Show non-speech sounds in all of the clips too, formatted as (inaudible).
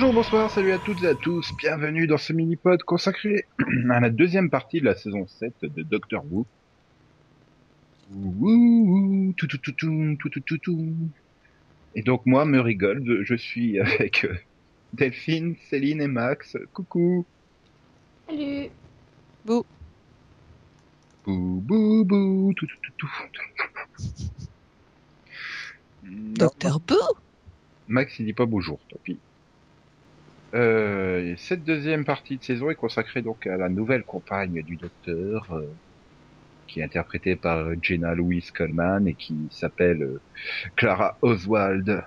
Bonjour, bonsoir, salut à toutes et à tous, bienvenue dans ce mini-pod consacré (clears throat) à la deuxième partie de la saison 7 de Doctor Who. Et donc moi, me rigole, je suis (laughs) avec euh, Delphine, Céline et Max. Coucou Salut Bou Bou bou bou tout. Docteur Max, il dit pas bonjour, tant pis. Euh, cette deuxième partie de saison est consacrée donc à la nouvelle compagne du docteur, euh, qui est interprétée par Jenna Louise Coleman et qui s'appelle euh, Clara Oswald.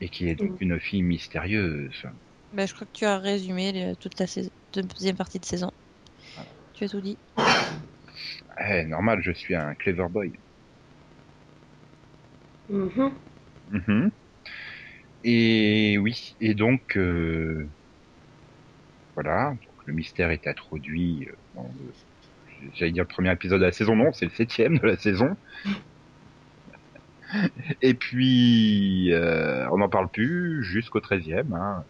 Et qui est donc une fille mystérieuse. bah, Je crois que tu as résumé le- toute la deuxième partie de saison. Tu as tout dit. Eh, normal, je suis un clever boy. Mhm. Mhm. Et oui, et donc euh, voilà, donc le mystère est introduit euh, dans le, j'allais dire le premier épisode de la saison, non, c'est le septième de la saison. (laughs) Et puis euh, on n'en parle plus jusqu'au treizième. Hein.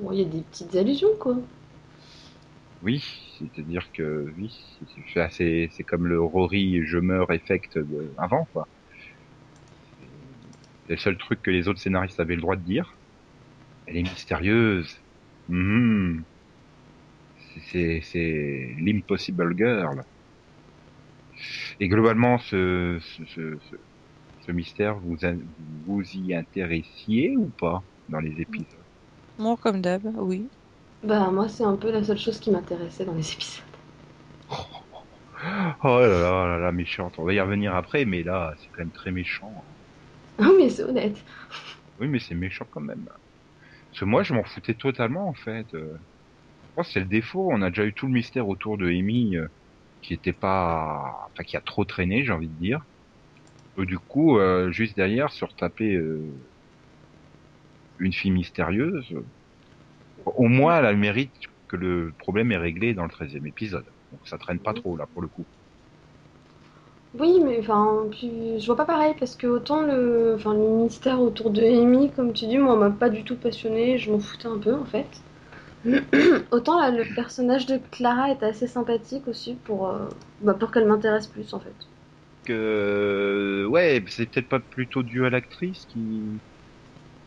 Bon, il y a des petites allusions, quoi. Oui, c'est-à-dire que oui, c'est- c'est c'est comme le Rory je meurs effect de, avant quoi. C'est le seul truc que les autres scénaristes avaient le droit de dire. Elle est mystérieuse. Mhm. C'est- l'impossible girl. Et globalement, ce, ce, ce, ce- ce mystère, vous vous y intéressiez ou pas dans les épisodes? Moi, comme d'hab, oui. Bah, moi, c'est un peu la seule chose qui m'intéressait dans les épisodes. (laughs) Oh là là, oh là là, méchante. On va y revenir après, mais là, c'est quand même très méchant. Ah, mais c'est honnête. Oui, mais c'est méchant quand même. Parce que moi, je m'en foutais totalement, en fait. Euh, Je pense que c'est le défaut. On a déjà eu tout le mystère autour de Amy, euh, qui était pas... Enfin, qui a trop traîné, j'ai envie de dire. Et du coup, euh, juste derrière, se retaper euh, une fille mystérieuse, au moins, elle a le mérite que le problème est réglé dans le 13 épisode. Donc ça traîne pas trop, là, pour le coup. Oui, mais enfin, je vois pas pareil parce que autant le, enfin, le mystère autour de Amy, comme tu dis, moi, m'a pas du tout passionné, je m'en foutais un peu en fait. (clears throat) autant là, le personnage de Clara est assez sympathique aussi pour, euh, bah, pour qu'elle m'intéresse plus en fait. que ouais, c'est peut-être pas plutôt dû à l'actrice qui...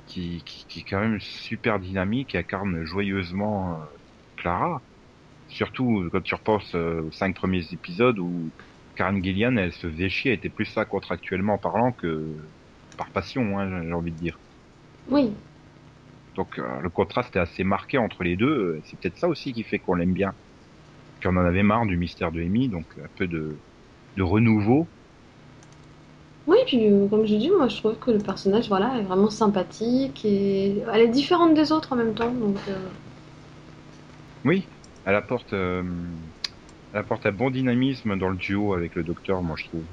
qui qui est quand même super dynamique et incarne joyeusement euh, Clara. Surtout quand tu repenses euh, aux cinq premiers épisodes où Karen Gillian, elle se faisait chier, elle était plus ça contractuellement parlant que par passion, hein, j'ai envie de dire. Oui, Donc euh, le contraste est assez marqué entre les deux. C'est peut-être ça aussi qui fait qu'on l'aime bien. Qu'on en avait marre du mystère de Amy, donc un peu de, de renouveau. oui, puis euh, comme je dis, moi, je trouve que le personnage, voilà, est vraiment sympathique et elle est différente des autres en même temps, donc. euh, Oui, elle apporte, elle apporte un bon dynamisme dans le duo avec le docteur, moi je trouve.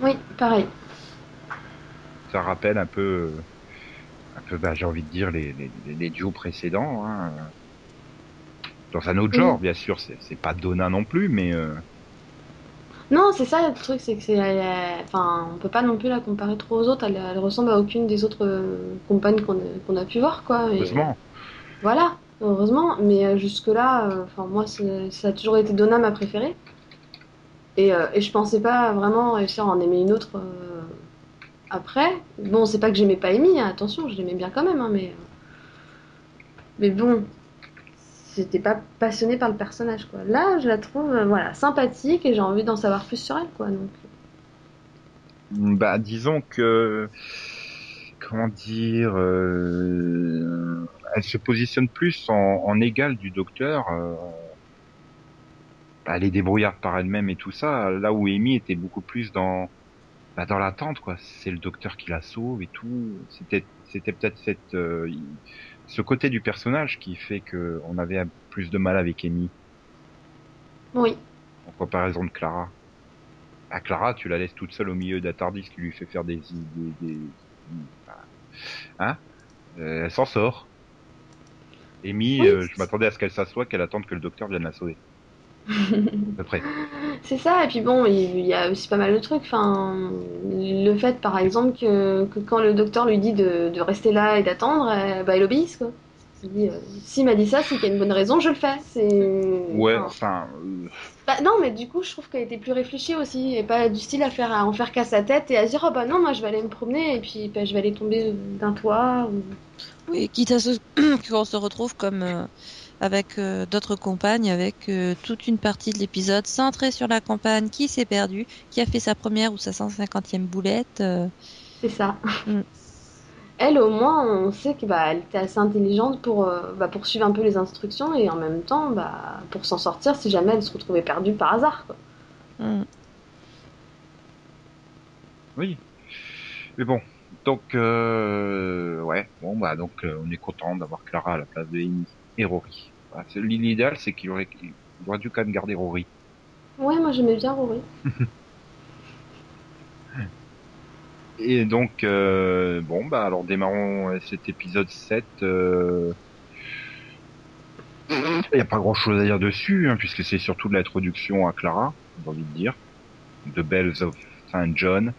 Oui, pareil. Ça rappelle un peu, un peu, bah, j'ai envie de dire les, les, les- duos précédents. Hein. Dans un autre Oui. genre, bien sûr, c'est pas Donna non plus, mais euh, Non, c'est ça le truc, c'est que c'est. Enfin, on peut pas non plus la comparer trop aux autres. Elle, elle ressemble à aucune des autres euh, compagnes qu'on a, pu voir, quoi. Et heureusement. Voilà, heureusement. Mais euh, jusque-là, euh, moi, ça a toujours été Donna ma préférée. Et, euh, et je pensais pas vraiment réussir à en aimer une autre après. Bon, c'est pas que j'aimais pas Amy, hein, attention, je l'aimais bien quand même, hein, mais. Mais bon, j'étais pas passionnée par le personnage, quoi. Là, je la trouve, voilà, sympathique et j'ai envie d'en savoir plus sur elle, quoi. Donc. Bah, disons que, comment dire, euh, elle se positionne plus en, en égal du docteur. euh, bah, elle est débrouillarde par elle-même et tout ça. Là où Amy était beaucoup plus dans, bah, dans l'attente, quoi. C'est le docteur qui la sauve et tout. C'était, c'était peut-être cette, euh, ce côté du personnage qui fait que on avait plus de mal avec Amy Oui, en comparaison de Clara. À Clara, tu la laisses toute seule au milieu d'un Tardis qui lui fait faire des... des, des- hein? Euh, Elle s'en sort. Amy, Oui. euh, je m'attendais à ce qu'elle s'assoie, qu'elle attende que le docteur vienne la sauver. (laughs) à peu près. C'est ça, et puis bon, il y a aussi pas mal de trucs. Enfin, le fait, par exemple, que, que quand le docteur lui dit de, de rester là et d'attendre, eh, bah, il obéisse, quoi. Il dit, euh, s'il m'a dit ça, c'est qu'il y a une bonne raison, je le fais. C'est... Ouais, enfin, euh, bah, non, mais du coup, je trouve qu'elle était plus réfléchie aussi, et pas du style à faire à en faire qu'à sa tête et à se dire, oh bah non, moi je vais aller me promener, et puis bah, je vais aller tomber d'un toit. Ou... Oui, quitte à ce (clears throat) qu'on se retrouve comme euh, avec euh, d'autres compagnes, avec euh, toute une partie de l'épisode centrée sur la compagne qui s'est perdue, qui a fait sa première ou sa 150e boulette. euh, C'est ça. Mm. Elle, au moins, on sait que bah, elle était assez intelligente pour, euh, bah, pour suivre un peu les instructions et en même temps bah, pour s'en sortir si jamais elle se retrouvait perdue par hasard. Quoi. mm. oui. Mais bon, donc, euh, ouais, bon, bah, donc, euh, on est content d'avoir Clara à la place de Amy et Rory. C'est- L'idéal, c'est qu'il aurait, il aurait dû quand même garder Rory. Ouais, moi j'aimais bien Rory. (laughs) Et donc, euh, bon, bah, alors démarrons euh, cet épisode 7. euh, Il n'y a pas grand chose à dire dessus, hein, puisque c'est surtout de l'introduction à Clara, j'ai envie de dire. The Bells of Saint John,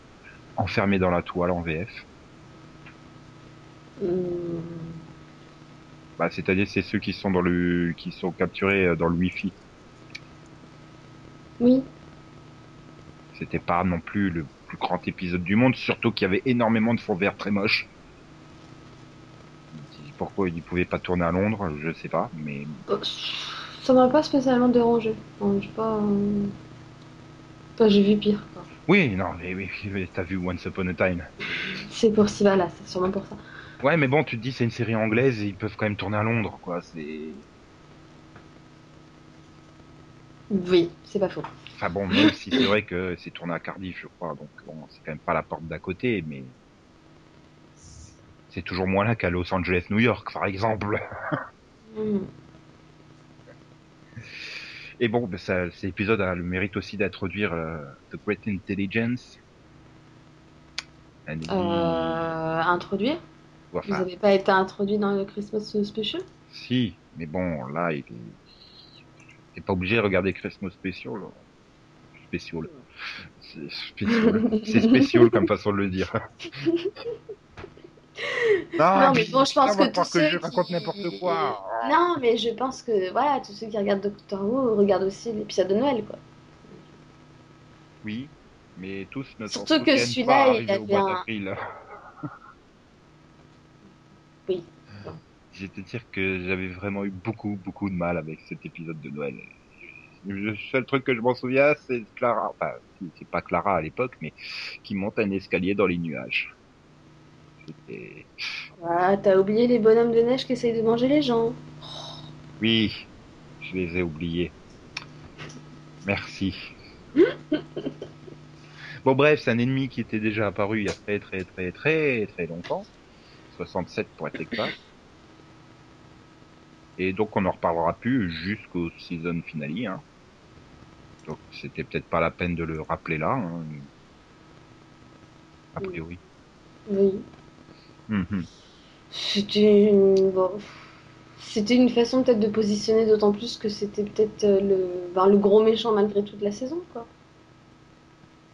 enfermée dans la toile en VF. Hum, Bah, c'est-à-dire, c'est ceux qui sont dans le, qui sont capturés euh, dans le Wi-Fi. Oui, C'était pas non plus le plus grand épisode du monde, surtout qu'il y avait énormément de fonds verts très moches. Pourquoi ils ne pouvaient pas tourner à Londres, je sais pas, mais Euh, ça m'a pas spécialement dérangé. Enfin, j'ai pas. euh, Enfin, j'ai vu pire. quoi. oui, non, mais oui, oui, t'as vu Once Upon a Time. C'est pour si voilà, c'est sûrement pour ça. Ouais, mais bon, tu te dis c'est une série anglaise et ils peuvent quand même tourner à Londres, quoi. C'est, Oui, c'est pas faux. Enfin bon, même si c'est vrai que c'est tourné à Cardiff, je crois, donc bon, c'est quand même pas la porte d'à côté, mais c'est toujours moins là qu'à Los Angeles, New York, par exemple. Hum. Et bon, ben, ça, cet épisode a le mérite aussi d'introduire euh, The Great Intelligence. Euh, introduire? Vous enfin, avez pas été introduit dans le Christmas Special? Si, mais bon, là, il est... t'es pas obligé de regarder Christmas Special. Spécial. C'est spécial. C'est spécial comme façon de le dire. (laughs) Non, mais bon, je pense que tous que ceux je raconte qui- n'importe quoi. Non, mais je pense que voilà, tous ceux qui regardent Doctor Who regardent aussi l'épisode de Noël, quoi. Oui, mais tous ne Surtout que celui-là, il avait un-. (laughs) Oui. Je vais te dire que j'avais vraiment eu beaucoup, beaucoup de mal avec cet épisode de Noël. Le seul truc que je m'en souviens, c'est Clara, enfin, c'est pas Clara à l'époque, mais qui monte un escalier dans les nuages. C'était... Ah, t'as oublié les bonhommes de neige qui essayent de manger les gens. Oui, je les ai oubliés. Merci. (laughs) bon bref, c'est un ennemi qui était déjà apparu il y a très très très très très longtemps. 67 pour être exact. Et donc on n'en reparlera plus jusqu'au season finale. Hein. Donc c'était peut-être pas la peine de le rappeler là. Hein. A priori. Oui. Mhm. C'était une... bon, C'était une façon peut-être de positionner d'autant plus que c'était peut-être euh, le... ben, le gros méchant malgré toute la saison, quoi.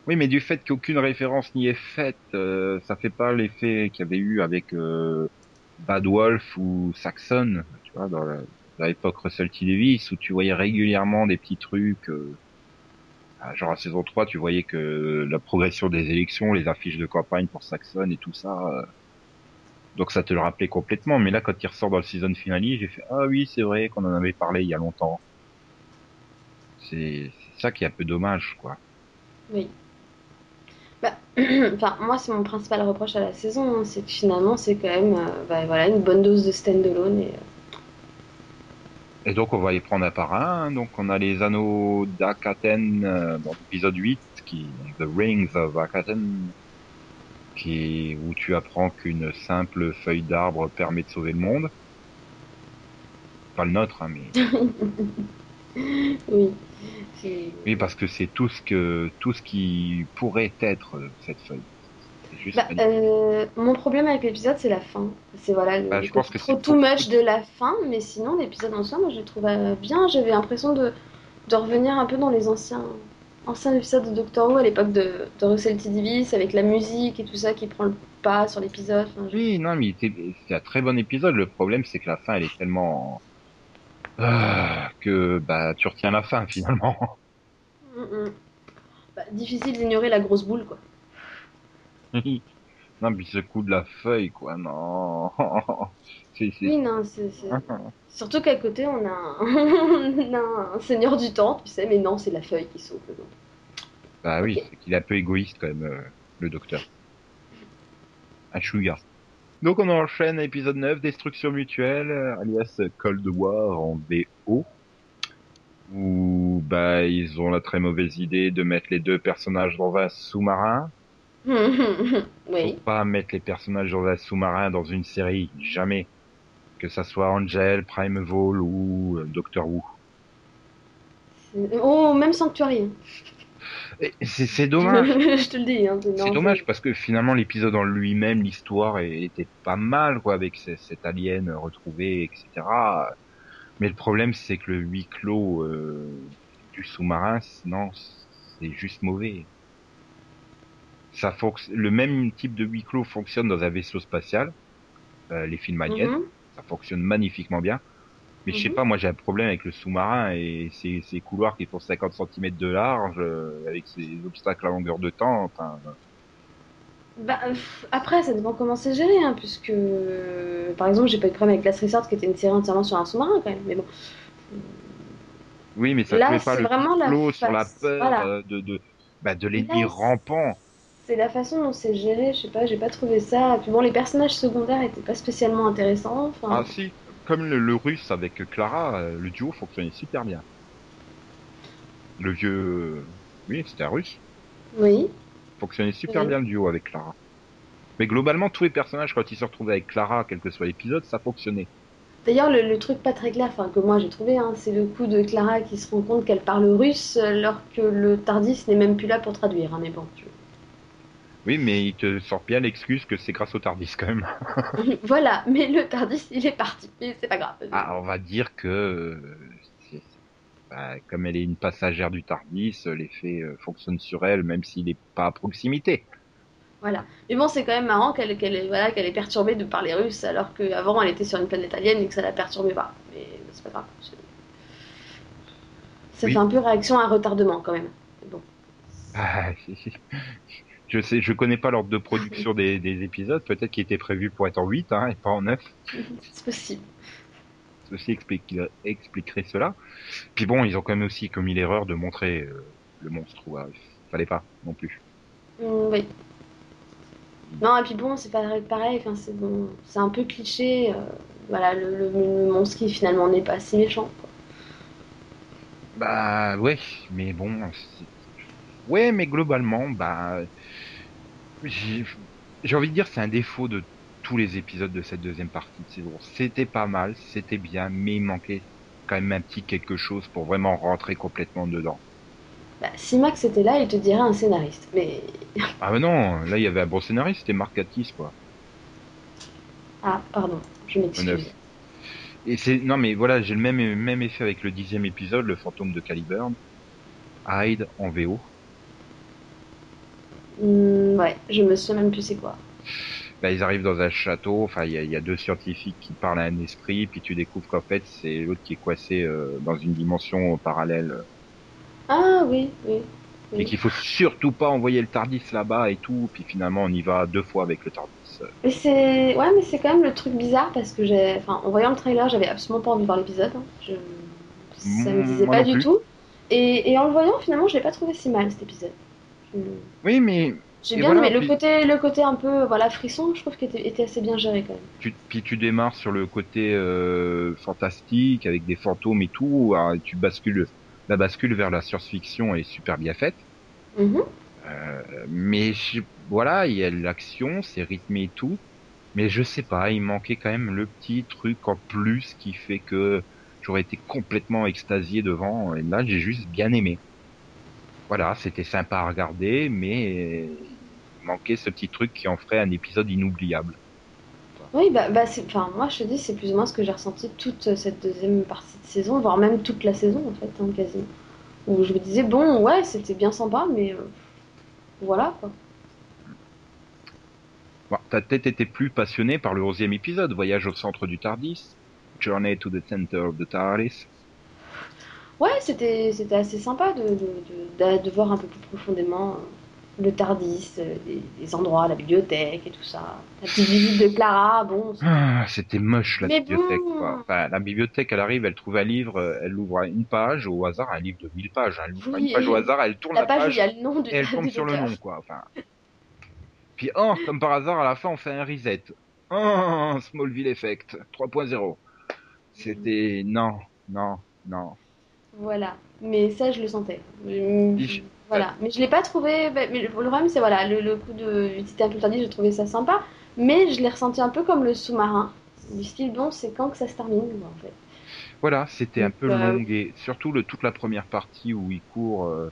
Oui, mais du fait qu'aucune référence n'y est faite, euh, ça fait pas l'effet qu'il y avait eu avec euh, Bad Wolf ou Saxon, tu vois, dans l'époque Russell T. Davis, où tu voyais régulièrement des petits trucs, euh, genre à saison 3, tu voyais que la progression des élections, les affiches de campagne pour Saxon et tout ça, euh, donc ça te le rappelait complètement, mais là, quand il ressort dans le season finale, j'ai fait, ah oui, c'est vrai qu'on en avait parlé il y a longtemps. C'est ça qui est un peu dommage, quoi. Oui. Bah, (clears throat) moi, c'est mon principal reproche à la saison, hein, c'est que finalement, c'est quand même euh, bah, voilà, une bonne dose de stand-alone. Et, euh, Et donc on va y prendre un par un. Donc on a les anneaux d'Akaten euh, dans l'épisode 8, qui The Rings of Akaten, qui où tu apprends qu'une simple feuille d'arbre permet de sauver le monde. Pas le nôtre, hein, mais (laughs) Oui. Oui parce que c'est tout ce que tout ce qui pourrait être cette feuille. C'est Bah, euh, mon problème avec l'épisode, c'est la fin. C'est voilà, Bah, je pense que trop c'est too much de la fin, mais sinon, l'épisode en soi, moi, je le trouve euh, bien. J'avais l'impression de, de revenir un peu dans les anciens, anciens épisodes de Doctor Who à l'époque de, de Russell T. Davies avec la musique et tout ça qui prend le pas sur l'épisode. Enfin, je- Oui, non, mais c'était un très bon épisode. Le problème, c'est que la fin, elle est tellement Ah, que bah tu retiens la fin (laughs) finalement. Mm, mm. Bah, difficile d'ignorer la grosse boule, quoi. (laughs) non, puis ce coup de la feuille, quoi, non. (laughs) C'est, c'est... Oui, non, c'est. c'est- (laughs) Surtout qu'à côté, on a, un... on a un seigneur du temps, tu sais, mais non, c'est la feuille qui sauve. Bah oui, c'est qu'il est un peu égoïste quand même, euh, le docteur. Un chouïa. Donc on enchaîne à épisode 9, Destruction mutuelle, alias Cold War en VO. Où bah ils ont la très mauvaise idée de mettre les deux personnages dans un sous-marin. (laughs) Faut oui. pas mettre les personnages dans un sous-marin dans une série, jamais. Que ça soit Angel, Prime Vol ou euh, Doctor Who. Oh, même Sanctuary. C'est, dommage. (laughs) je te le dis. Hein, C'est dommage parce que finalement l'épisode en lui-même, l'histoire était pas mal quoi avec ce- cet alien retrouvé, etc. Mais le problème c'est que le huis clos euh, du sous-marin, non, c'est juste mauvais. Ça le même type de huis clos fonctionne dans un vaisseau spatial, euh, les films aliens, Mhm. ça fonctionne magnifiquement bien. Mais je sais Mhm. pas, moi j'ai un problème avec le sous-marin et ces, ces couloirs qui font 50 cm de large, euh, avec ces obstacles à longueur de temps, enfin... Bah, après, ça dépend comment c'est géré, hein, puisque euh, par exemple, j'ai pas eu de problème avec Last Resort qui était une série entièrement sur un sous-marin quand même, mais bon. Oui, mais ça ne fait pas le vraiment la clos sur la peur voilà. euh, de, de, bah, de l'ennemi rampant. C'est la façon dont c'est géré, je sais pas, j'ai pas trouvé ça. Puis bon, les personnages secondaires étaient pas spécialement intéressants. Enfin, Ah si, comme le, le russe avec Clara, euh, le duo fonctionnait super bien. Le vieux... euh, Oui, c'était un russe. oui. Fonctionnait super Oui. bien le duo avec Clara. Mais globalement, tous les personnages, quand ils se retrouvaient avec Clara, quel que soit l'épisode, ça fonctionnait. D'ailleurs, le, le truc pas très clair, enfin que moi j'ai trouvé, hein, c'est le coup de Clara qui se rend compte qu'elle parle russe alors que le Tardis n'est même plus là pour traduire. hein, mais bon, tu- Oui, mais il te sort bien l'excuse que c'est grâce au Tardis quand même. (laughs) voilà. Mais le Tardis, il est parti. Mais c'est pas grave. Ah, on va dire que bah, comme elle est une passagère du Tardis, l'effet euh, fonctionne sur elle, même s'il n'est pas à proximité. Voilà. Mais bon, c'est quand même marrant qu'elle est, voilà, qu'elle est perturbée de parler russe alors qu'avant elle était sur une planète alien et que ça la perturbait pas. Mais c'est pas grave. c'est- Ça Oui. fait un peu réaction à un retardement quand même. Bon. Ah, je sais, je connais pas l'ordre de production des, (laughs) des épisodes. Peut-être qu'il était prévu pour être en 8 hein, et pas en 9. c'est possible. Ceci explique, expliquerait cela. Puis bon, ils ont quand même aussi commis l'erreur de montrer euh, le monstre. Ouais, fallait pas non plus. Mm, oui. Non, et puis bon, c'est pas pareil. Enfin, c'est bon, c'est un peu cliché. euh, voilà, le, le- le monstre qui finalement n'est pas si méchant. quoi. Bah ouais, mais bon, c'est- ouais, mais globalement, bah, j'ai envie de dire c'est un défaut de tous les épisodes de cette deuxième partie de saison. C'était pas mal, c'était bien, mais il manquait quand même un petit quelque chose pour vraiment rentrer complètement dedans. Bah, si Max était là, il te dirait un scénariste. Mais (laughs) Ah mais non, là il y avait un bon scénariste, c'était Mark Gatiss quoi. ah, pardon, je m'excuse. Et c'est non mais voilà, j'ai le même même effet avec le dixième épisode, le fantôme de Caliburn, Hyde en VO. Mm, ouais, je me souviens même plus c'est quoi. Bah, ils arrivent dans un château, enfin il y a, il y a deux scientifiques qui parlent à un esprit, puis tu découvres qu'en fait c'est l'autre qui est coincé euh, dans une dimension parallèle, Ah oui, oui. et qu'il faut surtout pas envoyer le Tardis là-bas et tout, puis finalement on y va deux fois avec le Tardis. Mais c'est ouais, mais c'est quand même le truc bizarre parce que j'ai, enfin, en voyant le trailer, j'avais absolument pas envie de voir l'épisode. hein. Je... Ça me disait moi pas du plus. tout. Et, et en le voyant, finalement, je l'ai pas trouvé si mal cet épisode. Oui mais J'ai bien voilà, le côté, le côté un peu, voilà, frisson. Je trouve qu'il était, était assez bien géré quand même. tu, puis tu démarres sur le côté euh, fantastique avec des fantômes et tout, alors, tu bascules, la bascule vers la science-fiction est super bien faite. Mhm. Euh, mais je- voilà, il y a l'action, c'est rythmé et tout. Mais je sais pas, il manquait quand même le petit truc en plus qui fait que j'aurais été complètement extasié devant. Et là, j'ai juste bien aimé. Voilà, c'était sympa à regarder, mais il manquait ce petit truc qui en ferait un épisode inoubliable. Oui, bah, bah enfin, moi je te dis, c'est plus ou moins ce que j'ai ressenti toute cette deuxième partie de saison, voire même toute la saison en fait, hein, quasiment. où je me disais, bon, ouais, c'était bien sympa, mais euh, voilà quoi. Bon, T'as peut-être été plus passionné par le 11e épisode, Voyage au centre du Tardis, Journey to the Center of the TARDIS. Ouais, c'était c'était assez sympa de, de, de, voir un peu plus profondément euh, le Tardis, euh, les, les endroits, la bibliothèque et tout ça. La petite visite de Clara, bon. Ah, c'était moche la Mais bibliothèque. bon. Quoi. Enfin, la bibliothèque, elle arrive, elle trouve un livre, euh, elle ouvre une page au hasard, un livre de 1000 pages. hein. Elle ouvre Oui, une page au hasard, elle tourne La la, page il y a le nom du et elle tombe sur le nom, quoi. Enfin. Puis, oh, comme par hasard, à la fin, on fait un reset. Oh, Smallville Effect 3.0. C'était non, non, non. Voilà. Mais ça, je le sentais. Il- Voilà. Mais je l'ai pas trouvé. bah, Mais le problème, c'est voilà, le, le coup de visiter un peu le Tardis, j'ai trouvé ça sympa. Mais je l'ai ressenti un peu comme le sous-marin. Du style, bon, c'est quand que ça se termine, en fait. Voilà, c'était un peu euh, long et surtout le, toute la première partie où il court euh,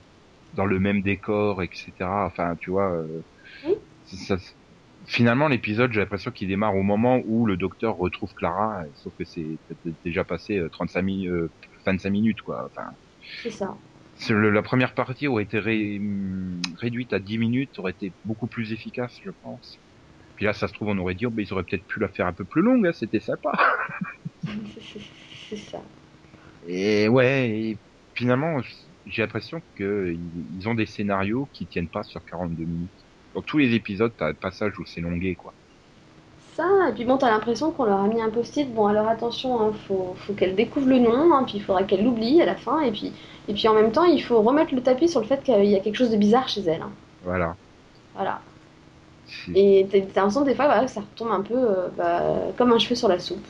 dans le même décor, etc. Enfin, tu vois. euh, Oui. ça- ça- finalement, l'épisode, j'ai l'impression qu'il démarre au moment où le docteur retrouve Clara, euh, sauf que c'est déjà passé euh, 35 mi- euh, 25 minutes, quoi. Enfin, C'est ça. le- la première partie aurait été ré- hum, réduite à 10 minutes, aurait été beaucoup plus efficace, je pense. Puis là, ça se trouve, on aurait dit, oh, ben, ils auraient peut-être pu la faire un peu plus longue, hein, c'était sympa. (laughs) C'est- ça. Et ouais, et finalement, j'ai l'impression que ils ils ont des scénarios qui tiennent pas sur 42 minutes. Dans tous les épisodes, t'as un passage où c'est longué, quoi. Ça, et puis bon, t'as l'impression qu'on leur a mis un post-it. Bon, alors attention, hein, faut, faut qu'elle découvre le nom, hein, puis il faudra qu'elle l'oublie à la fin. Et puis, et puis en même temps, il faut remettre le tapis sur le fait qu'il y a quelque chose de bizarre chez elle. hein. Voilà. Voilà. Et t'as l'impression des fois voilà, que ça retombe un peu euh, bah, comme un cheveu sur la soupe.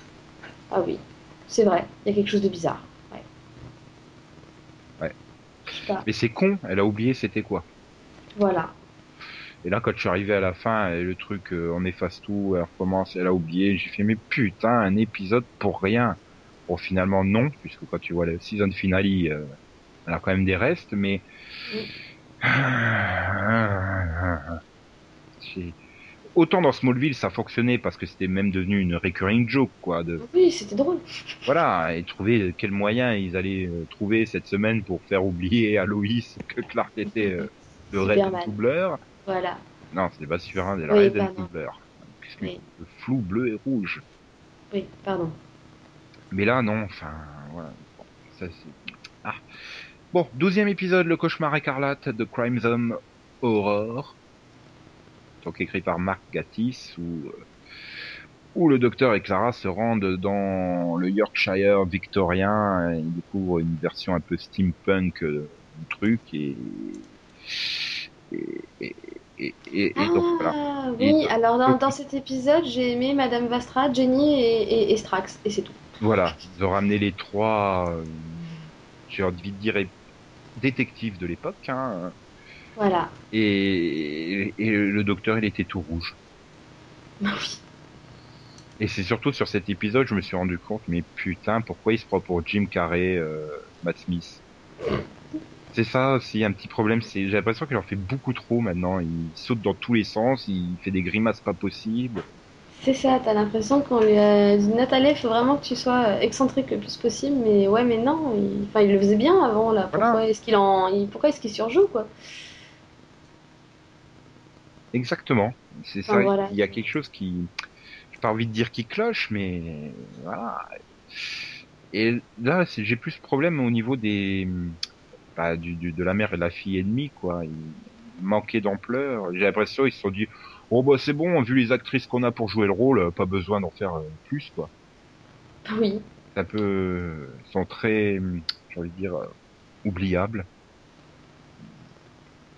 Ah oui, c'est vrai, il y a quelque chose de bizarre. Ouais. Ouais. Mais c'est con, elle a oublié c'était quoi. Voilà. Et là, quand je suis arrivé à la fin, et le truc, euh, on efface tout, elle recommence, elle a oublié, j'ai fait, mais putain, un épisode pour rien. Bon, finalement, non, puisque quand tu vois le season finale, euh, elle a quand même des restes, mais... Autant dans Smallville, ça fonctionnait parce que c'était même devenu une recurring joke, quoi. De, Oui, c'était drôle. voilà, et trouver quel moyen ils allaient euh, trouver cette semaine pour faire oublier à Loïs que Clark était euh, le Red Superman. Voilà. Non, c'était pas Superman, c'est la Oui, Red. Puisque Oui. Le flou bleu et rouge. Oui, pardon. Mais là, non, enfin, voilà. Bon, ça, c'est... Ah. Bon, douzième épisode, le cauchemar écarlate de Crimson Horror. Donc écrit par Mark Gatiss, où, euh, où le docteur et Clara se rendent dans le Yorkshire victorien. et Ils découvrent une version un peu steampunk euh, du truc et... Et, et, et, et- et donc voilà. Ah Et oui, alors dans, dans cet épisode, j'ai aimé Madame Vastra, Jenny et, Strax, et c'est tout. Voilà, ils ont ramené les trois, euh, j'ai envie de dire, détectives de l'époque, hein, Voilà. et, et le docteur, il était tout rouge. Bah oui. Et c'est surtout sur cet épisode, je me suis rendu compte, mais putain, pourquoi il se prend pour Jim Carrey, euh, Matt Smith? C'est ça aussi, un petit problème, c'est j'ai l'impression qu'il en fait beaucoup trop maintenant, il saute dans tous les sens, il fait des grimaces pas possibles. C'est ça, t'as l'impression qu'on lui a dit Nathalie, il faut vraiment que tu sois euh, excentrique le plus possible, mais ouais, mais non, il, enfin, il le faisait bien avant, là. Pourquoi Voilà. est-ce qu'il en... il- Pourquoi est-ce qu'il surjoue, quoi? Exactement, c'est ça, voilà. il y a quelque chose qui, j'ai pas envie de dire qui cloche, mais voilà. Et là, c'est- j'ai plus problème au niveau des, bah, du, du- de la mère et de la fille ennemie, quoi. Ils manquaient d'ampleur. J'ai l'impression ils se sont dit, oh bah c'est bon, vu les actrices qu'on a pour jouer le rôle, euh, pas besoin d'en faire euh, plus, quoi. Oui. C'est un peu, ils sont très, j'ai envie de dire, euh, oubliables.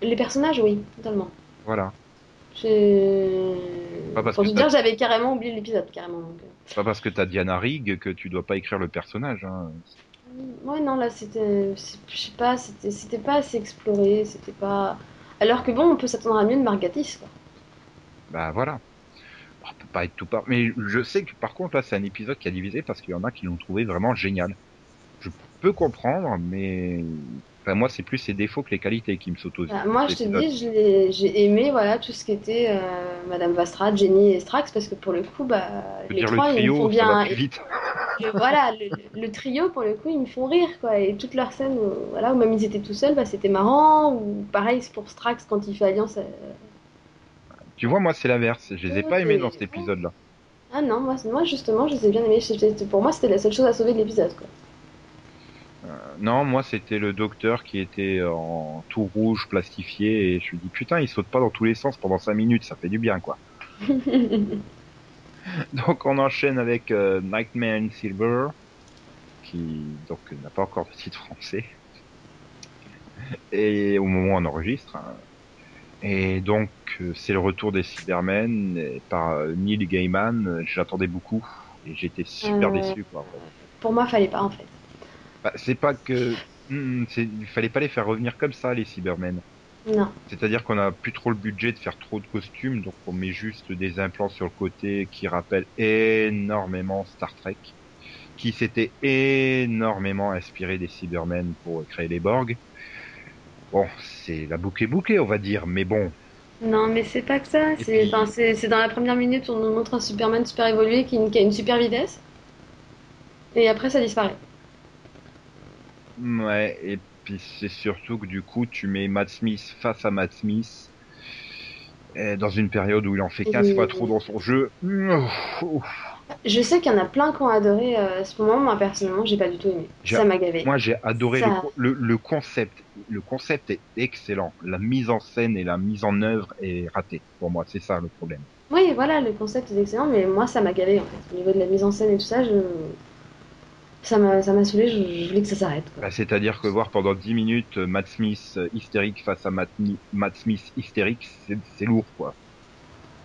Les personnages, oui, totalement. Voilà. Pas parce Pour que te ça- dire, j'avais carrément oublié l'épisode, carrément. donc. C'est pas parce que t'as Diana Rigg que tu dois pas écrire le personnage. Hein. Ouais, non, là, c'était... Je sais pas, c'était c'était pas assez exploré, c'était pas... Alors que bon, on peut s'attendre à mieux de Margatis, quoi. Bah voilà. On peut pas être tout par. Mais je sais que par contre là c'est un épisode qui a divisé parce qu'il y en a qui l'ont trouvé vraiment génial. Je peux comprendre, mais enfin moi c'est plus ses défauts que les qualités qui me sautent aux yeux. Bah, moi, je te dis, j'ai aimé voilà, tout ce qui était euh, Madame Vastra, Jenny et Strax, parce que pour le coup, bah, Je les trois, le ils me font bien. vite. Le- voilà, le, le trio, pour le coup, ils me font rire, quoi. Et toutes leurs scènes, où, voilà, où même ils étaient tout seuls, bah, c'était marrant. Ou pareil, pour Strax, quand il fait alliance. euh, Tu vois, moi, c'est l'inverse. Je les ai pas aimés dans cet épisode-là. Ah non, moi, moi, justement, je les ai bien aimés. Pour moi, c'était la seule chose à sauver de l'épisode, quoi. Non, moi, c'était le docteur qui était en tout rouge, plastifié, et je me dis, putain, il saute pas dans tous les sens pendant 5 minutes, ça fait du bien, quoi. (laughs) (laughs) Donc, on enchaîne avec euh, Nightmare in Silver, qui, donc, n'a pas encore de titre français. Et au moment où on enregistre. hein. Et donc, euh, c'est le retour des Cybermen et par euh, Neil Gaiman. Euh, J'attendais beaucoup, et j'étais super Euh, déçu, quoi. en fait. pour moi, fallait pas, en fait. Bah, c'est pas que, Hmm, il fallait pas les faire revenir comme ça, les Cybermen. Non. C'est-à-dire qu'on a plus trop le budget de faire trop de costumes, donc on met juste des implants sur le côté qui rappellent énormément Star Trek, qui s'était énormément inspiré des Cybermen pour créer les Borg. Bon, c'est la boucle est bouclée, on va dire, mais bon, Non, mais c'est pas que ça. C'est puis- enfin, dans la première minute, on nous montre un Superman super évolué qui, qui a une super vitesse. Et après, ça disparaît. Ouais, et puis c'est surtout que du coup, tu mets Matt Smith face à Matt Smith, et dans une période où il en fait 15 Oui. fois trop dans son jeu. Je sais qu'il y en a plein qui ont adoré euh, ce moment. Moi, personnellement, j'ai pas du tout aimé. J'ai- Ça m'a gavé. Moi, j'ai adoré Ça- le, le, le concept. Le concept est excellent. La mise en scène et la mise en œuvre est ratée. Pour moi, c'est ça le problème. Oui, voilà, le concept est excellent, mais moi, ça m'a gavé en fait. Au niveau de la mise en scène et tout ça, je... ça m'a ça m'a saoulé. Je... je voulais que ça s'arrête. quoi. Bah, C'est-à-dire que voir pendant 10 minutes euh, Matt Smith euh, hystérique face à Matt, Mi- Matt Smith hystérique, c'est c'est lourd, quoi.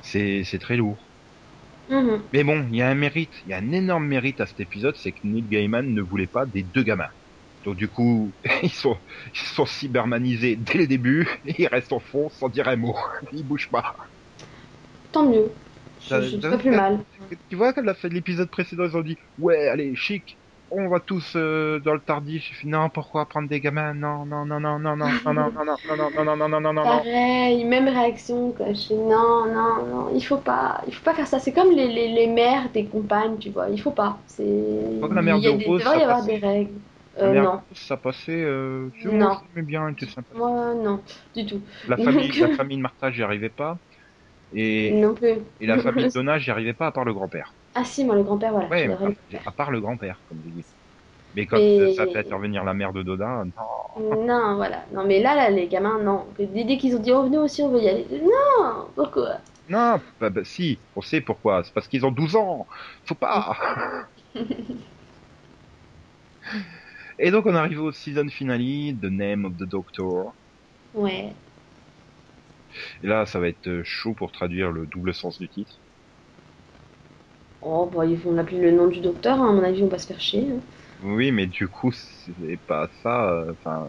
C'est c'est très lourd. Mhm. Mais bon, il y a un mérite, il y a un énorme mérite à cet épisode, c'est que Neil Gaiman ne voulait pas des deux gamins. Donc du coup, (laughs) ils sont, ils sont cybermanisés dès le début, (laughs) et ils restent au fond sans dire un mot. (laughs) Ils bougent pas. Tant mieux. Je, Ça- je ça- pas plus mal. Tu vois, quand la fin de l'épisode précédent, ils ont dit Ouais, allez, chic, on va tous euh, dans le tardif. Non, pourquoi prendre des gamins Non, non, non, non, non, non, non, non, non, non, non, non, non, non, non, non, non, non. Pareil, même réaction, quoi. Je fais non, non, non, il faut pas, il faut pas faire ça. C'est comme les, les, les mères des compagnes, tu vois. Il faut pas. C'est. La mère il y a de des- devrait y avoir des règles. Euh, merde, non, Ça passait. Euh, tu Non. j'aimais bien, était sympa. moi non, du tout. La famille, Donc- la famille de Martha, j'y arrivais pas. Et, Non plus. et la famille de Donna, j'y arrivais pas à part le grand-père. Ah si, moi le grand-père, voilà. Ouais, je mais l'aurais- à part le grand-père, comme je dis. Mais quand Mais- ça fait intervenir la mère de Donna, non. Non, voilà. Non, mais là, là, les gamins, non. Dès qu'ils ont dit, oh, venez aussi, on veut y aller. Non, pourquoi? Non, bah, bah, si, on sait pourquoi. C'est parce qu'ils ont 12 ans. Faut pas. (laughs) Et donc on arrive au season finale, The Name of the Doctor. Ouais. Et là, ça va être euh, chaud pour traduire le double sens du titre. Oh, bah, ils vont l'appeler le nom du docteur, hein. à mon avis, on va se faire chier. hein. Oui, mais du coup, c'est pas ça. euh, Enfin,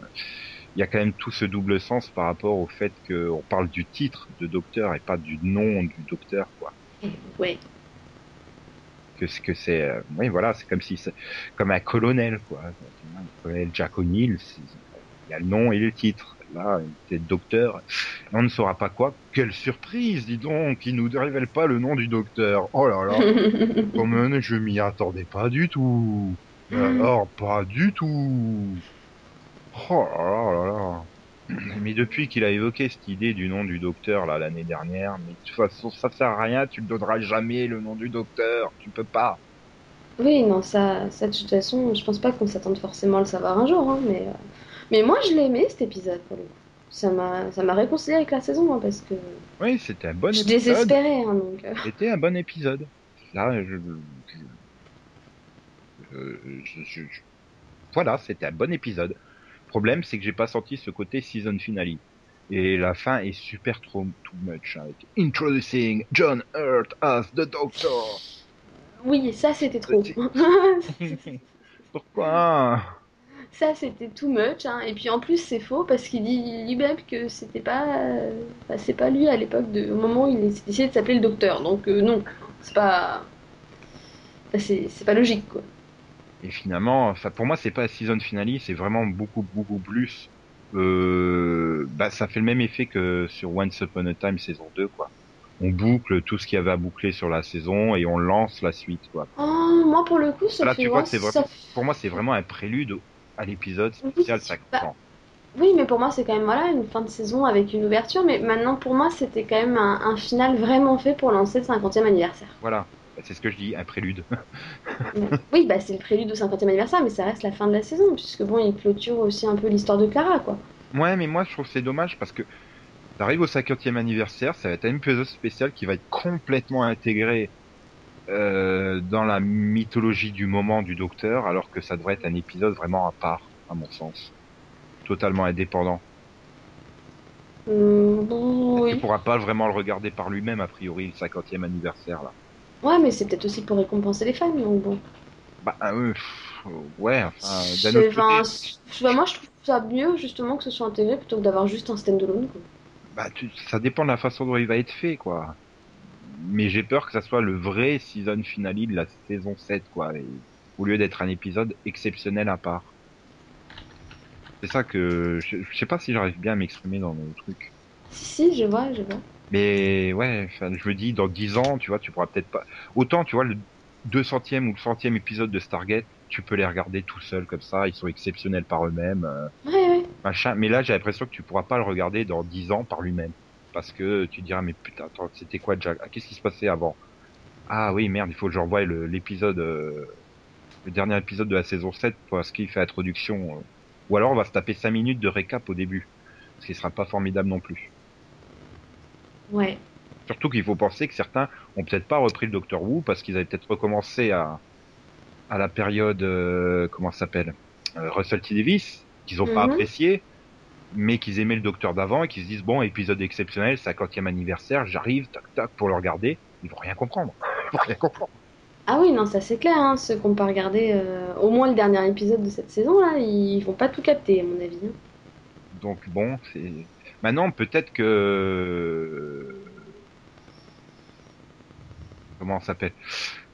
il y a quand même tout ce double sens par rapport au fait qu'on parle du titre de docteur et pas du nom du docteur, quoi. (laughs) Ouais. Que ce que c'est, euh, oui, voilà, c'est comme si, comme un colonel, quoi. Un colonel Jack O'Neill, il y a le nom et le titre. Là, c'est docteur. On ne saura pas quoi. Quelle surprise, dis donc, il nous révèle pas le nom du docteur. Oh là là. (laughs) Quand même, je m'y attendais pas du tout. Alors, pas du tout. Oh là là là là. Mais depuis qu'il a évoqué cette idée du nom du docteur là l'année dernière, mais de toute façon ça sert à rien, tu ne donneras jamais le nom du docteur, tu peux pas. Oui, non, ça, ça, de toute façon, je pense pas qu'on s'attende forcément à le savoir un jour, hein, mais, euh, mais moi, je l'ai aimé, cet épisode, pour le coup. Ça m'a, ça m'a réconcilié avec la saison, hein, parce que Oui, c'était un bon je épisode. désespérais, hein, donc... euh, C'était un bon épisode. Là, je, je- je- je- je- voilà, c'était un bon épisode. Le problème, c'est que j'ai pas senti ce côté season finale. Et la fin est super trop too much avec Introducing John Hurt as the Doctor. Oui, ça, c'était trop. (laughs) Pourquoi? Ça, c'était too much, hein. Et puis, en plus, c'est faux, parce qu'il dit lui-même que c'était pas... euh, c'est pas lui, à l'époque, de... au moment où il décidé de s'appeler le docteur, donc euh, non, c'est pas... c'est, c'est pas logique, quoi. Et finalement, enfin pour moi, c'est pas season finale, c'est vraiment beaucoup beaucoup plus. Euh, bah, ça fait le même effet que sur Once Upon a Time saison 2, quoi. On boucle tout ce qu'il y avait à boucler sur la saison et on lance la suite, quoi. Oh moi pour le coup, ça Là, fait. tu vois c'est ça vrai. Pour moi, c'est vraiment un prélude à l'épisode spécial 50 bah, ans. Oui, mais pour moi, c'est quand même voilà, une fin de saison avec une ouverture. Mais maintenant, pour moi, c'était quand même un, un final vraiment fait pour lancer le 50e anniversaire. Voilà. Bah, C'est ce que je dis, un prélude. Donc, (laughs) oui, bah, c'est le prélude au 50e anniversaire, mais ça reste la fin de la saison, puisque bon, il clôture aussi un peu l'histoire de Clara, quoi. Ouais, mais moi, je trouve c'est dommage parce que t'arrives au 50e anniversaire, ça va être un épisode spécial qui va être complètement intégré euh, dans la mythologie du moment du docteur, alors que ça devrait être un épisode vraiment à part, à mon sens. Totalement indépendant. Tu oui. pourras pas vraiment le regarder par lui-même, a priori, le 50e anniversaire, là? Ouais, mais c'est peut-être aussi pour récompenser les fans, donc bon. Bah, euh, pff, ouais, enfin, d'un autre côté, moi, je trouve ça mieux, justement, que ce soit intégré plutôt que d'avoir juste un stand-alone, bah, tu- ça dépend de la façon dont il va être fait, quoi. Mais j'ai peur que ça soit le vrai season finale de la saison 7, quoi. et- au lieu d'être un épisode exceptionnel à part. C'est ça que je, je sais pas si j'arrive bien à m'exprimer dans le truc. Si, si, je vois, je vois. Mais ouais, je me dis dans 10 ans, tu vois, tu pourras peut-être pas. Autant, tu vois, le 200e ou le 100e épisode de Stargate, tu peux les regarder tout seul comme ça, ils sont exceptionnels par eux-mêmes, euh, Ouais, ouais. machin. Mais là, j'ai l'impression que tu pourras pas le regarder dans 10 ans par lui-même. Parce que tu diras, mais putain, attends, c'était quoi Jack Ah, Qu'est-ce qui se passait avant? Ah oui, merde, il faut que je revoie l'épisode, euh, le dernier épisode de la saison 7 parce qu'il fait introduction. euh. Ou alors on va se taper 5 minutes de récap au début. Ce qui sera pas formidable non plus. Ouais. Surtout qu'il faut penser que certains ont peut-être pas repris le Docteur Who parce qu'ils avaient peut-être recommencé à, à la période, euh, comment ça s'appelle? Euh, Russell T. Davis, qu'ils ont pas Mhm. apprécié, mais qu'ils aimaient le Docteur d'avant et qu'ils se disent bon, épisode exceptionnel, 50e anniversaire, j'arrive, tac tac, pour le regarder. Ils vont rien comprendre. Ils vont rien comprendre. Ah oui, non, ça c'est clair, hein, ceux qui n'ont pas regardé euh, au moins le dernier épisode de cette saison, là, ils vont pas tout capter, à mon avis. hein. Donc bon, c'est maintenant peut-être que comment ça s'appelle?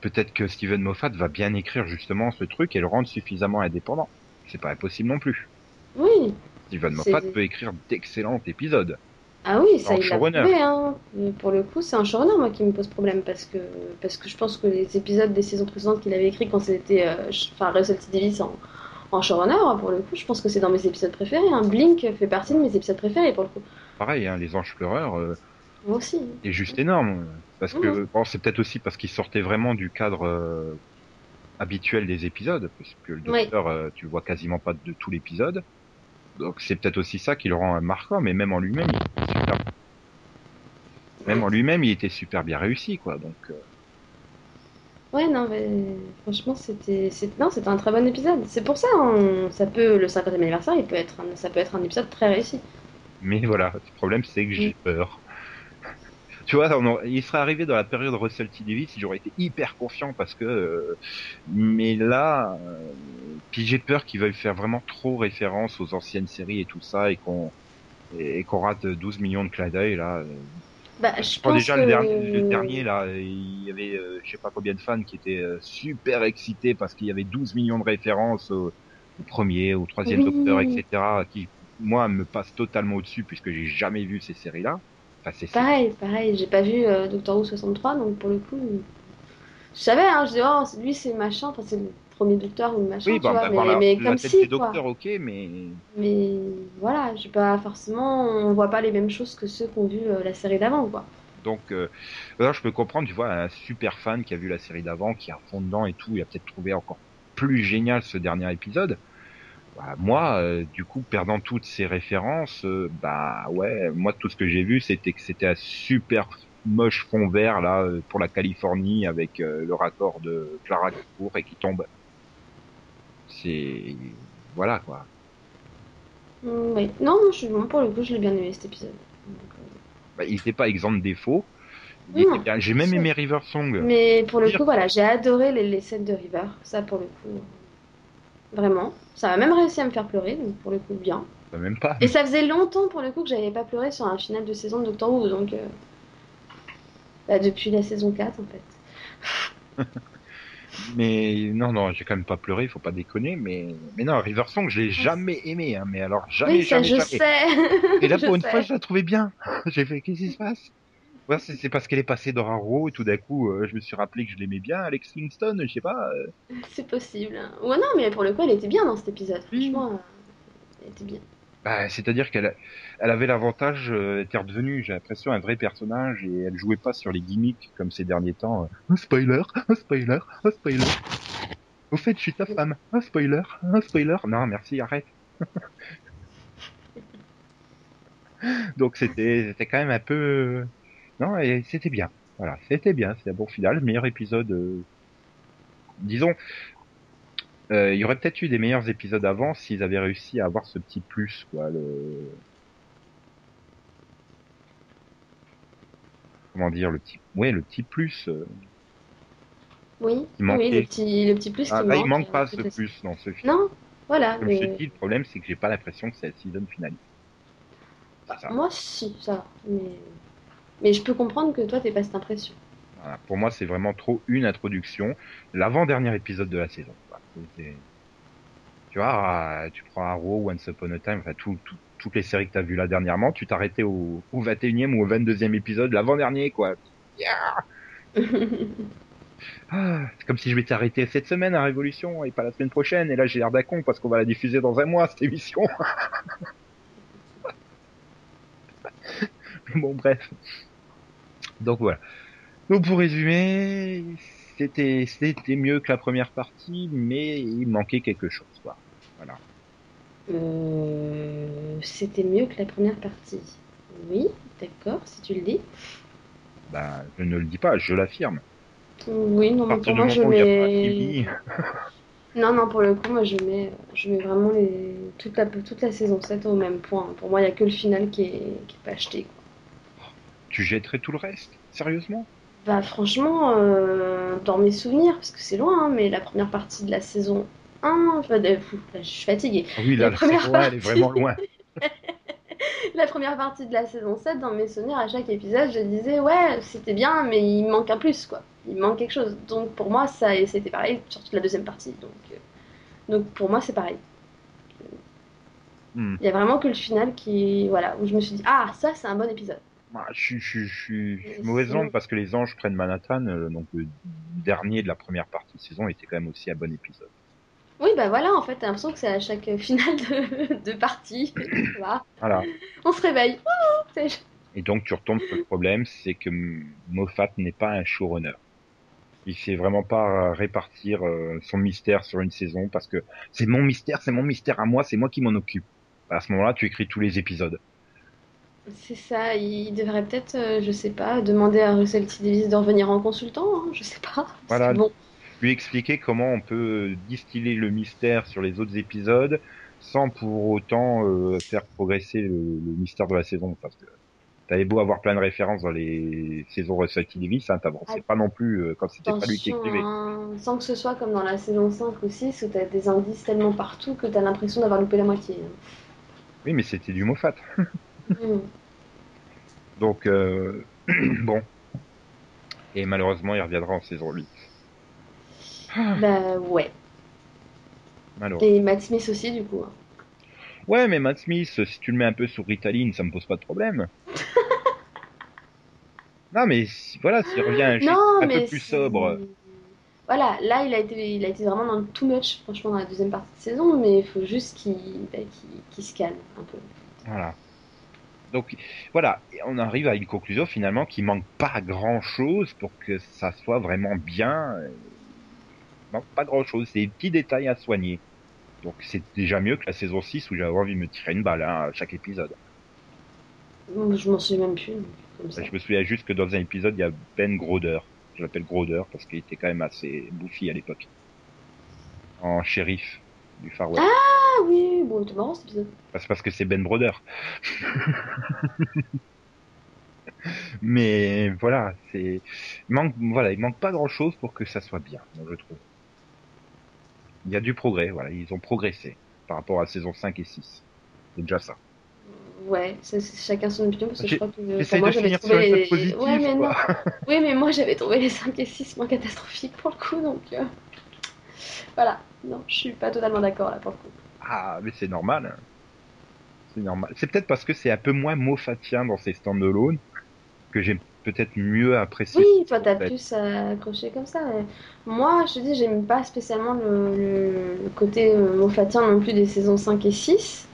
Peut-être que Steven Moffat va bien écrire justement ce truc et le rendre suffisamment indépendant. C'est pas impossible non plus. Oui. Steven Moffat peut écrire d'excellents épisodes. Ah oui, ça il l'a prouvé, hein. Pour le coup, c'est un showrunner, moi, qui me pose problème, parce que, parce que je pense que les épisodes des saisons précédentes qu'il avait écrits quand c'était euh, enfin, Russell T. En, en showrunner, pour le coup, je pense que c'est dans mes épisodes préférés. Hein. Blink fait partie de mes épisodes préférés, pour le coup. Pareil, hein, les Anges pleureurs, euh, Moi aussi. est juste énorme. Parce que bon, c'est peut-être aussi parce qu'il sortait vraiment du cadre euh, habituel des épisodes, parce que le docteur, euh, tu le vois quasiment pas de tout l'épisode. Donc c'est peut-être aussi ça qui le rend marquant, mais même en lui-même, il était super... même en lui-même, il était super bien réussi, quoi. Donc euh, Ouais, non, mais franchement, c'était non, c'était un très bon épisode. C'est pour ça, on- ça peut, le 50e anniversaire, il peut être un- ça peut être un épisode très réussi. Mais voilà, le problème c'est que j'ai peur. Tu vois, on il serait arrivé dans la période Russell T Davis, j'aurais été hyper confiant parce que, euh, mais là, euh, puis j'ai peur qu'ils veuillent faire vraiment trop référence aux anciennes séries et tout ça et qu'on et qu'on rate 12 millions de clins d'œil là. euh. Bah, je pense déjà que... le, dernier, le dernier là, il y avait euh, je sais pas combien de fans qui étaient super excités parce qu'il y avait 12 millions de références au, au premier, au troisième Oui. Docteur, etc. qui moi me passe totalement au-dessus puisque j'ai jamais vu ces séries là. Enfin. Pareil, pareil, j'ai pas vu euh, Doctor Who 63, donc pour le coup, je savais, hein, je disais, oh, lui c'est machin, enfin c'est le premier Docteur ou machin, Oui, tu bah, vois, bah, mais, par la, mais la comme tête si, quoi. ok, mais Mais voilà, j'ai pas forcément, on voit pas les mêmes choses que ceux qui ont vu euh, la série d'avant, quoi. donc euh, alors je peux comprendre, tu vois, un super fan qui a vu la série d'avant, qui est à fond dedans et tout, il a peut-être trouvé encore plus génial ce dernier épisode. Bah, moi, euh, du coup, perdant toutes ces références, euh, bah ouais, moi tout ce que j'ai vu, c'était que c'était un super moche fond vert là euh, pour la Californie avec euh, le raccord de Clara qui court et qui tombe. C'est voilà quoi. Mm, oui. Non, je, moi, pour le coup, je l'ai bien aimé cet épisode. Donc, Bah, il n'était pas exempt de défauts. J'ai même aimé River Song. Mais pour le coup, voilà, j'ai adoré les, les scènes de River, ça pour le coup, vraiment. Ça a même réussi à me faire pleurer, donc pour le coup, bien. Bah, même pas. Et ça faisait longtemps pour le coup que j'avais pas pleuré sur un final de saison de Doctor Who, donc euh, bah, depuis la saison 4 en fait. (laughs) Mais non, non, j'ai quand même pas pleuré, faut pas déconner. Mais, mais non, River Song, je l'ai jamais aimé. Hein, mais alors jamais, oui, ça jamais, je jamais. sais. Et là, (laughs) Je pour une sais. fois, je la trouvais bien. (laughs) J'ai fait, qu'est-ce qui se passe? Ouais, c'est parce qu'elle est passée dans Arrow et tout d'un coup, euh, je me suis rappelé que je l'aimais bien, Alex Kingston, je sais pas. euh. C'est possible. Ouais, non, mais pour le coup, elle était bien dans cet épisode. Franchement, euh, elle était bien. Bah, c'est-à-dire qu'elle elle avait l'avantage, euh, elle était redevenue, j'ai l'impression, un vrai personnage et elle jouait pas sur les gimmicks comme ces derniers temps. euh, Un spoiler, un spoiler, un spoiler. Au fait, je suis ta femme. Un spoiler, un spoiler. Non, merci, arrête. (laughs) Donc c'était, c'était quand même un peu, euh, non, et c'était bien. Voilà, c'était bien, c'est un bon final, le meilleur épisode. euh, Disons, euh, il y aurait peut-être eu des meilleurs épisodes avant s'ils avaient réussi à avoir ce petit plus, quoi. Le... Comment dire, le petit, ouais, le petit plus. euh. Oui, oui, le petit, le petit plus Ah, qui là, manque. il manque pas ce plus dans ce film. Non, voilà. Comme je te mais- dis, le problème, c'est que j'ai pas l'impression que c'est la season finale. Ça. Moi, si, ça. Mais... mais je peux comprendre que toi, t'aies pas cette impression. Voilà. Pour moi, c'est vraiment trop une introduction. L'avant-dernier épisode de la saison. Tu vois, euh, tu prends Arrow, Once Upon a Time, enfin, tout, tout- toutes les séries que t'as vues là dernièrement, tu t'arrêtais au, au 21e ou au 22e épisode, l'avant-dernier, quoi. Yeah (laughs) Ah, c'est comme si je m'étais arrêté cette semaine à Révolution et pas la semaine prochaine, et là j'ai l'air d'un con parce qu'on va la diffuser dans un mois, cette émission. (laughs) bon, bref. Donc voilà. Donc pour résumer, c'était c'était mieux que la première partie, mais il manquait quelque chose, quoi. Voilà. Euh, C'était mieux que la première partie. Oui, d'accord, si tu le dis. Bah, je ne le dis pas, je l'affirme. Oui, non, mais pour moi, je mets... (laughs) Non, non, pour le coup, moi, je mets, je mets vraiment les... toute, la, toute la saison 7 au même point. Pour moi, il n'y a que le final qui est, qui est pas acheté. quoi. Tu jetterais tout le reste, sérieusement? Bah, franchement, euh, dans mes souvenirs, parce que c'est loin, hein, mais la première partie de la saison 1, enfin, de- pff, là, je suis fatiguée. Ah Oui, là, La la première saison un, elle est partie. vraiment loin. (laughs) La première partie de la saison 7, dans mes souvenirs, à chaque épisode, je disais, ouais, c'était bien, mais il manque un plus, quoi. Il manque quelque chose. Donc, pour moi, ça, et c'était pareil sur toute la deuxième partie. Donc, euh, donc pour moi, c'est pareil. Hmm. Il y a vraiment que le final qui, voilà, où je me suis dit, ah, ça, c'est un bon épisode. Ah, je suis, je suis, je suis, je suis Mais mauvaise langue parce que les anges prennent Manhattan, euh, donc le dernier de la première partie de saison était quand même aussi un bon épisode. Oui, bah voilà, en fait, t'as l'impression que c'est à chaque (laughs) finale de, de partie. Voilà. Voilà. (laughs) On se réveille. Et donc tu retombes sur le problème, c'est que Moffat n'est pas un showrunner. Il sait vraiment pas répartir euh, son mystère sur une saison parce que c'est mon mystère, c'est mon mystère à moi, c'est moi qui m'en occupe. À ce moment-là, tu écris tous les épisodes. C'est ça, il devrait peut-être, euh, je sais pas, demander à Russell T. Davis de revenir en consultant, hein, je sais pas. (laughs) Voilà. bon, Lui expliquer comment on peut distiller le mystère sur les autres épisodes sans pour autant euh, faire progresser le, le mystère de la saison. Parce que t'avais beau avoir plein de références dans les saisons Russell T. Davis, hein, t'avançais Ah. pas non plus euh, quand c'était pas lui qui écrivait. hein, sans que ce soit comme dans la saison 5 ou 6 où t'as des indices tellement partout que t'as l'impression d'avoir loupé la moitié. Oui, mais c'était du Moffat. Hmm. (laughs) Donc, euh, (clears throat) bon. Et malheureusement, il reviendra en saison 8. Bah ouais. Et Matt Smith aussi, du coup. hein. Ouais, mais Matt Smith, si tu le mets un peu sur Ritaline, ça me pose pas de problème. (laughs) non, mais voilà, s'il revient juste Non, un peu plus sobre. Voilà, là il a été, il a été vraiment dans le too much, franchement, dans la deuxième partie de saison, mais il faut juste qu'il bah, qu'il se calme un peu. Voilà. Donc, voilà, Et on arrive à une conclusion finalement qui manque pas grand chose pour que ça soit vraiment bien. Il manque pas grand chose, c'est des petits détails à soigner. Donc, c'est déjà mieux que la saison 6 où j'avais envie de me tirer une balle hein, à chaque épisode. Bon, Je m'en souviens même plus, comme ça. Je me souviens juste que dans un épisode, il y a Ben Groder. Je l'appelle Groder parce qu'il était quand même assez bouffi à l'époque. En shérif du Far West. Ah oui, bon, c'est marrant cet épisode. Bah, C'est parce que c'est Ben Broder. (laughs) Mais voilà, c'est il manque voilà, il manque pas grand chose pour que ça soit bien, je trouve. Il y a du progrès, voilà, ils ont progressé par rapport à la saison 5 et 6. C'est déjà ça. Ouais, c'est chacun son opinion, parce que je crois que J'essaye moi j'avais trouvé les... note positive, Ouais, mais non. (laughs) Oui, mais moi j'avais trouvé les 5 et 6 moins catastrophiques pour le coup, donc... euh, Voilà, non, je suis pas totalement d'accord là pour le coup. Ah, mais c'est normal. C'est normal. C'est peut-être parce que c'est un peu moins moffatien dans ces stand-alone que j'aime peut-être mieux apprécié. Oui, toi, t'as plus accroché comme ça. Moi, je te dis, j'aime pas spécialement le, le- le côté euh, moffatien non plus des saisons 5 et 6.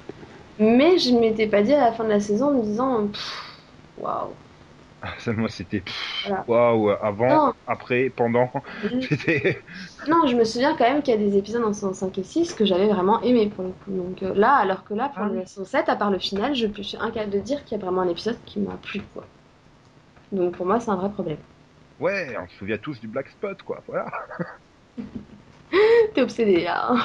Mais je m'étais pas dit à la fin de la saison en me disant, waouh. Ça, moi, c'était waouh, avant, Non. après, pendant, (laughs) c'était. Non, je me souviens quand même qu'il y a des épisodes en saison 5 et 6 que j'avais vraiment aimé pour le coup. Donc euh, là, alors que là, pour Ah la saison 7, à part le final, je je suis incapable de dire qu'il y a vraiment un épisode qui m'a plu, quoi. Donc pour moi, c'est un vrai problème. Ouais, on se souvient tous du Black Spot, quoi. Voilà. (laughs) T'es obsédé là. hein.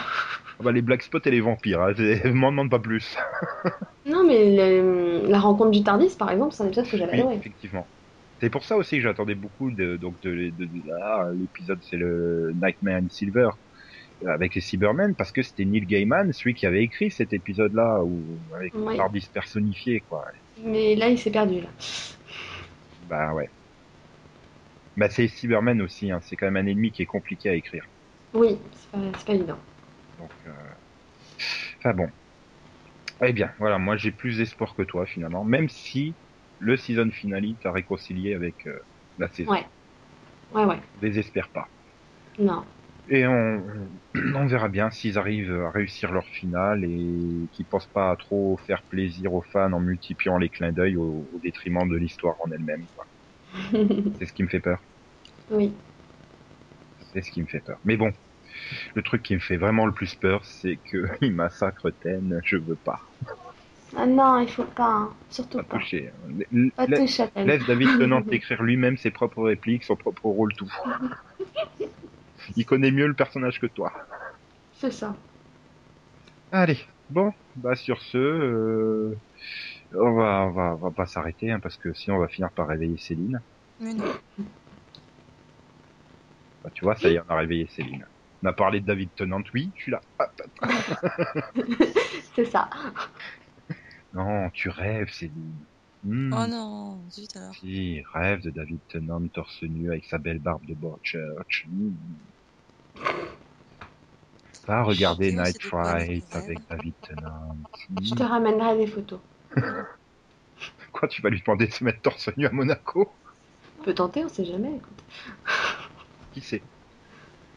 Ah bah, les Black Spots et les vampires, hein, (laughs) m'en demande pas plus. (laughs) Non, mais le- la rencontre du Tardis, par exemple, c'est un épisode que j'avais Oui, adoré. effectivement. C'est pour ça aussi que j'attendais beaucoup de, donc de, de- de- ah, l'épisode, c'est le Nightmare in Silver euh, avec les Cybermen, parce que c'était Neil Gaiman, celui qui avait écrit cet épisode-là, où avec le Tardis personnifié, quoi. Mais là, il s'est perdu là. Bah ouais. Bah c'est Cybermen aussi, hein. c'est quand même un ennemi qui est compliqué à écrire. Oui, c'est pas, c'est pas évident. Donc, euh... enfin bon. Eh bien, voilà, moi j'ai plus d'espoir que toi finalement, même si le season finale t'a réconcilié avec euh, la saison. Ouais. Ouais, ouais. Désespère pas. Non. Et on, on verra bien s'ils arrivent à réussir leur finale et qu'ils pensent pas à trop faire plaisir aux fans en multipliant les clins d'œil au, au détriment de l'histoire en elle-même. (laughs) C'est ce qui me fait peur. oui. C'est ce qui me fait peur. Mais bon, le truc qui me fait vraiment le plus peur, c'est que (laughs) il massacre Ten. Je veux pas. Ah non, il faut pas. hein. Surtout Pas pas. toucher. L- Pas la- toucher à Ten. Laisse David Tennant (laughs) écrire lui-même ses propres répliques, son propre rôle, tout. (laughs) Il connaît mieux le personnage que toi. C'est ça. Allez, bon, bah sur ce, euh, on va, on va, on va pas s'arrêter hein, parce que sinon on va finir par réveiller Céline. Mais non. Bah, tu vois, ça y est, on a réveillé Céline. On a parlé de David Tennant, oui, je suis là. (laughs) C'est ça. Non, tu rêves, Céline. Hmm. Oh non, zut alors. Si, rêve de David Tennant torse nu avec sa belle barbe de Broadchurch. Hmm. Va regarder Night Fright avec David Tennant. Je Hmm. te ramènerai des photos. (laughs) Quoi, tu vas lui demander de se mettre torse nu à Monaco? On peut tenter, on sait jamais. écoute. Qui sait?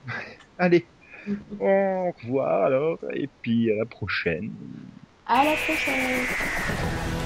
(laughs) Allez, (laughs) au revoir alors, et puis à la prochaine. À la prochaine.